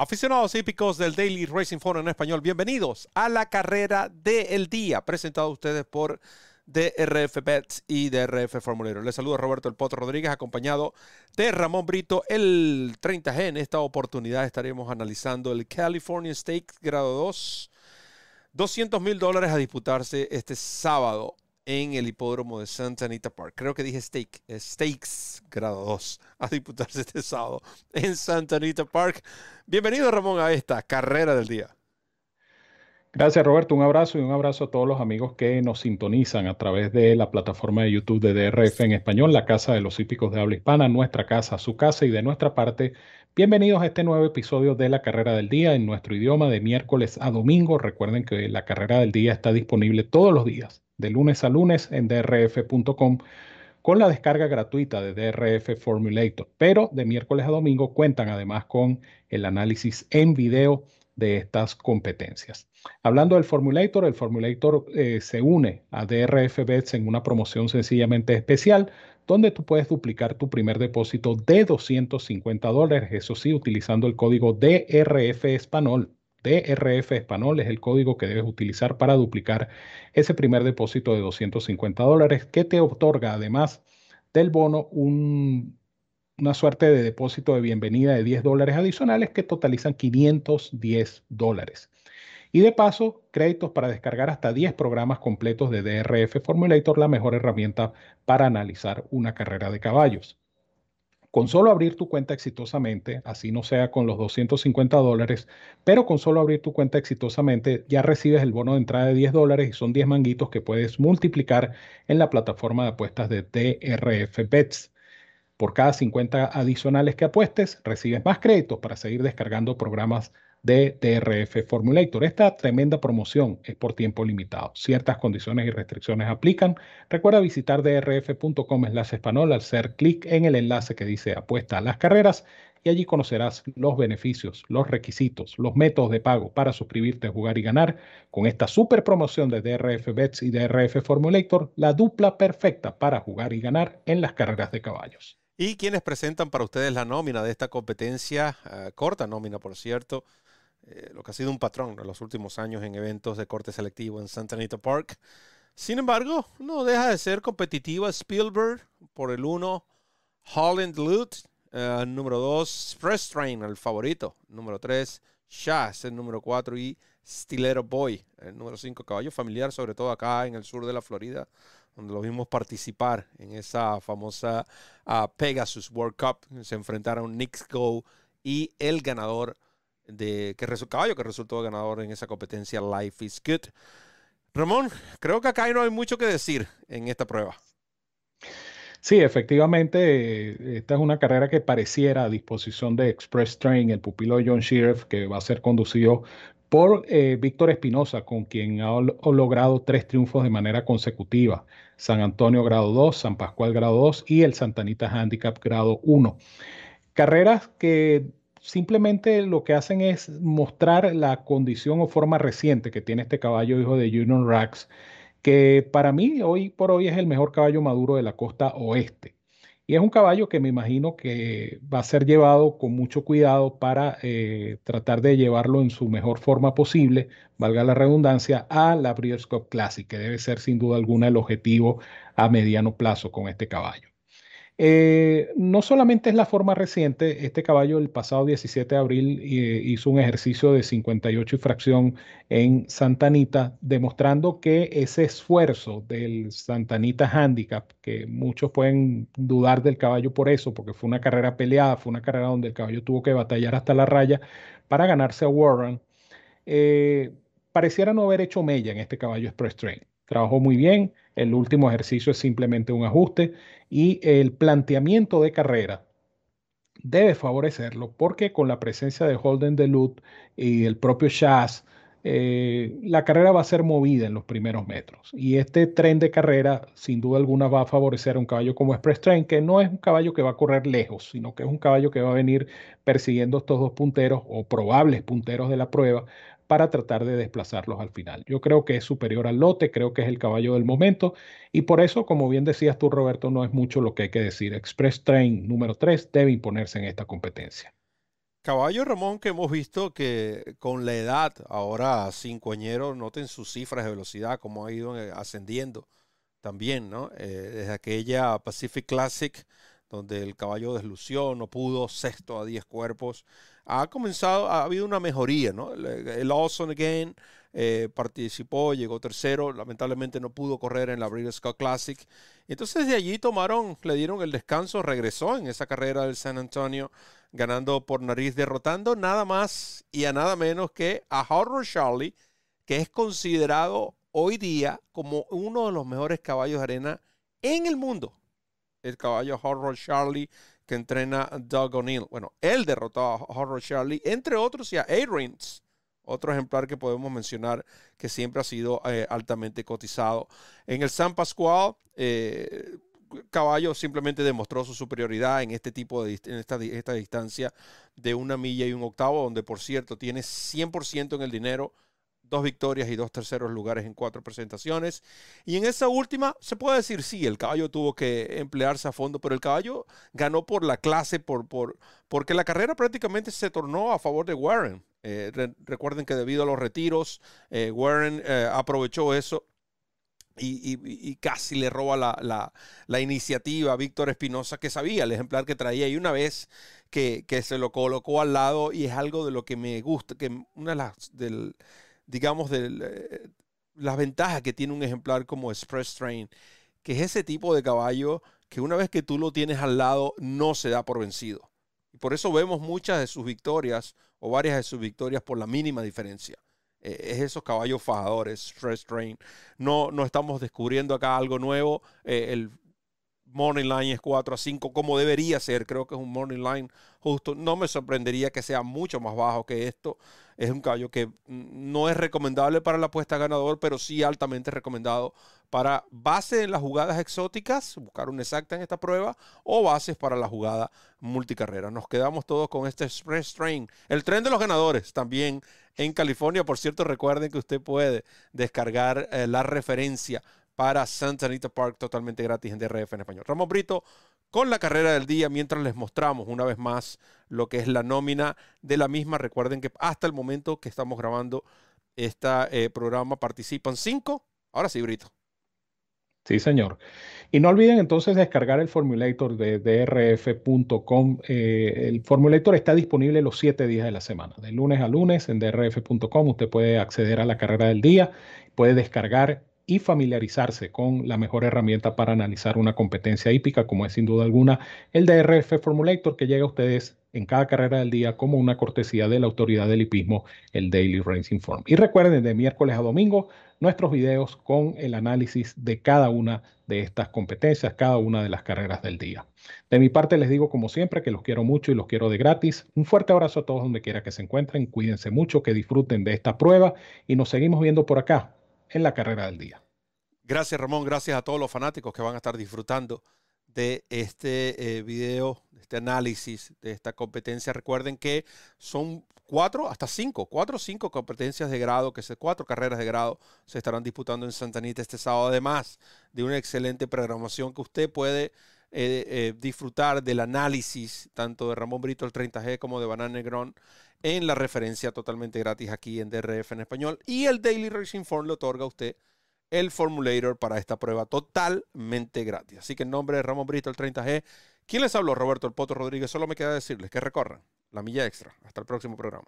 Aficionados hípicos del Daily Racing Forum en español, bienvenidos a la carrera del día, presentado a ustedes por DRF Bets y DRF Formulero. Les saluda Roberto El Potro Rodríguez, acompañado de Ramón Brito, el 30G. En esta oportunidad estaremos analizando el California Stakes grado 2. 200 mil dólares a disputarse este sábado en el hipódromo de Santa Anita Park. Creo que dije steak, Stakes grado 2 a disputarse este sábado en Santa Anita Park. Bienvenido Ramón a esta carrera del día. Gracias Roberto, un abrazo y un abrazo a todos los amigos que nos sintonizan a través de la plataforma de YouTube de DRF en español, la casa de los hípicos de habla hispana, nuestra casa, su casa y de nuestra parte. Bienvenidos a este nuevo episodio de la carrera del día en nuestro idioma de miércoles a domingo. Recuerden que la carrera del día está disponible todos los días de lunes a lunes en drf.com con la descarga gratuita de DRF Formulator, pero de miércoles a domingo cuentan además con el análisis en video de estas competencias. Hablando del Formulator, el Formulator eh, se une a DRF Bets en una promoción sencillamente especial donde tú puedes duplicar tu primer depósito de 250 dólares, eso sí, utilizando el código DRF Español DRF Español es el código que debes utilizar para duplicar ese primer depósito de 250 dólares que te otorga además del bono una suerte de depósito de bienvenida de 10 dólares adicionales que totalizan 510 dólares. Y de paso, créditos para descargar hasta 10 programas completos de DRF Formulator, la mejor herramienta para analizar una carrera de caballos. Con solo abrir tu cuenta exitosamente, así no sea con los 250 dólares, pero con solo abrir tu cuenta exitosamente ya recibes el bono de entrada de 10 dólares y son 10 manguitos que puedes multiplicar en la plataforma de apuestas de DRF Bets. Por cada 50 adicionales que apuestes, recibes más créditos para seguir descargando programas de DRF Formulator. Esta tremenda promoción es por tiempo limitado. Ciertas condiciones y restricciones aplican. Recuerda visitar drf.com slash español al hacer clic en el enlace que dice apuesta a las carreras y allí conocerás los beneficios, los requisitos, los métodos de pago para suscribirte, jugar y ganar con esta super promoción de DRF Bets y DRF Formulator, la dupla perfecta para jugar y ganar en las carreras de caballos. Y quienes presentan para ustedes la nómina de esta competencia, eh, corta nómina por cierto, eh, lo que ha sido un patrón en los últimos años en eventos de corte selectivo en Santa Anita Park. Sin embargo, no deja de ser competitiva Spielberg por el 1, Holland Loot, uh, número 2, Express Train, el favorito, número 3, Shaz, el número 4 y Stilero Boy, el número 5, caballo familiar, sobre todo acá en el sur de la Florida, donde lo vimos participar en esa famosa uh, Pegasus World Cup. Se enfrentaron Nick Go y el ganador de que caballo que resultó ganador en esa competencia Life is Good. Ramón, creo que acá no hay mucho que decir en esta prueba. Sí, efectivamente, esta es una carrera que pareciera a disposición de Express Train, el pupilo de John Sheriff, que va a ser conducido por eh, Víctor Espinosa, con quien ha, ha, logrado tres triunfos de manera consecutiva. San Antonio grado 2, San Pascual grado 2 y el Santanita Handicap grado 1. Carreras que simplemente lo que hacen es mostrar la condición o forma reciente que tiene este caballo hijo de Union Rax, que para mí hoy por hoy es el mejor caballo maduro de la costa oeste. Y es un caballo que me imagino que va a ser llevado con mucho cuidado para eh, tratar de llevarlo en su mejor forma posible, valga la redundancia, a la Breeders' Cup Classic, que debe ser sin duda alguna el objetivo a mediano plazo con este caballo. Eh, no solamente es la forma reciente, este caballo el pasado 17 de abril eh, hizo un ejercicio de 58 y fracción en Santanita, demostrando que ese esfuerzo del Santanita Handicap, que muchos pueden dudar del caballo por eso, porque fue una carrera peleada, fue una carrera donde el caballo tuvo que batallar hasta la raya para ganarse a Warren, eh, pareciera no haber hecho mella en este caballo Express Train. Trabajó muy bien, el último ejercicio es simplemente un ajuste y el planteamiento de carrera debe favorecerlo porque con la presencia de Holden DeLuth y el propio Shaz, eh, la carrera va a ser movida en los primeros metros. Y este tren de carrera, sin duda alguna, va a favorecer a un caballo como Express Train, que no es un caballo que va a correr lejos, sino que es un caballo que va a venir persiguiendo estos dos punteros o probables punteros de la prueba para tratar de desplazarlos al final. Yo creo que es superior al lote, creo que es el caballo del momento y por eso, como bien decías tú, Roberto, no es mucho lo que hay que decir. Express Train número 3 debe imponerse en esta competencia. Caballo Ramón que hemos visto que con la edad, ahora cincoañero, noten sus cifras de velocidad, como ha ido eh, ascendiendo también, ¿no? Eh, desde aquella Pacific Classic, donde el caballo deslució, no pudo, sexto a 10 cuerpos, ha comenzado, ha habido una mejoría, ¿no? El, Awesome Again eh, participó, llegó tercero, lamentablemente no pudo correr en la Breeders' Classic. Entonces de allí tomaron, le dieron el descanso, regresó en esa carrera del San Antonio, ganando por nariz, derrotando nada más y a nada menos que a Horror Charlie, que es considerado hoy día como uno de los mejores caballos de arena en el mundo. El caballo Horror Charlie que entrena Doug O'Neill. Bueno, él derrotó a Horror Charlie, entre otros, y a A-Rins, otro ejemplar que podemos mencionar que siempre ha sido eh, altamente cotizado. En el San Pascual, eh, Caballo simplemente demostró su superioridad en este tipo de en esta, esta distancia de una milla y un octavo, donde por cierto tiene 100% en el dinero dos victorias y dos terceros lugares en cuatro presentaciones. Y en esa última, se puede decir, sí, el caballo tuvo que emplearse a fondo, pero el caballo ganó por la clase, por, por, porque la carrera prácticamente se tornó a favor de Warren. Eh, recuerden que debido a los retiros, eh, Warren eh, aprovechó eso. Y, casi le roba la, la, iniciativa a Víctor Espinosa, que sabía el ejemplar que traía. Y una vez que, que, se lo colocó al lado, y es algo de lo que me gusta, que una de las, del, digamos, de eh, las ventajas que tiene un ejemplar como Express Train, que es ese tipo de caballo que una vez que tú lo tienes al lado no se da por vencido. Y por eso vemos muchas de sus victorias o varias de sus victorias por la mínima diferencia. Eh, es esos caballos fajadores, Express Train. No, no estamos descubriendo acá algo nuevo. Eh, el Morning Line es 4 a 5, como debería ser. Creo que es un Morning Line justo. No me sorprendería que sea mucho más bajo que esto. Es un caballo que no es recomendable para la apuesta ganador, pero sí altamente recomendado para base en las jugadas exóticas, buscar una exacta en esta prueba, o bases para la jugada multicarrera. Nos quedamos todos con este Express Train. El tren de los ganadores también en California. Por cierto, recuerden que usted puede descargar eh, la referencia para Santa Anita Park totalmente gratis en DRF en español. Ramón Brito con la carrera del día mientras les mostramos una vez más lo que es la nómina de la misma. Recuerden que hasta el momento que estamos grabando este programa participan cinco. Ahora sí, Brito. Sí, señor. Y no olviden entonces descargar el formulator de drf.com. Eh, el formulator está disponible los siete días de la semana, de lunes a lunes en drf.com. Usted puede acceder a la carrera del día, puede descargar y familiarizarse con la mejor herramienta para analizar una competencia hípica, como es sin duda alguna el DRF Formulator, que llega a ustedes en cada carrera del día como una cortesía de la autoridad del hipismo, el Daily Racing Form. Y recuerden, de miércoles a domingo, nuestros videos con el análisis de cada una de estas competencias, cada una de las carreras del día. De mi parte les digo como siempre que los quiero mucho y los quiero de gratis. Un fuerte abrazo a todos donde quiera que se encuentren. Cuídense mucho, que disfruten de esta prueba y nos seguimos viendo por acá en la carrera del día. Gracias Ramón, gracias a todos los fanáticos que van a estar disfrutando de este eh, video, de este análisis de esta competencia. Recuerden que son cuatro, hasta cinco, cuatro o cinco competencias de grado, que se, cuatro carreras de grado se estarán disputando en Santa Anita este sábado, además de una excelente programación que usted puede eh, eh, disfrutar del análisis tanto de Ramón Brito el 30G como de Banana Negrón en la referencia totalmente gratis aquí en DRF en español. Y el Daily Racing Form le otorga a usted el formulator para esta prueba totalmente gratis. Así que en nombre de Ramón Brito, el 30G, ¿quién les habló? Roberto El Poto Rodríguez. Solo me queda decirles que recorran la milla extra. Hasta el próximo programa.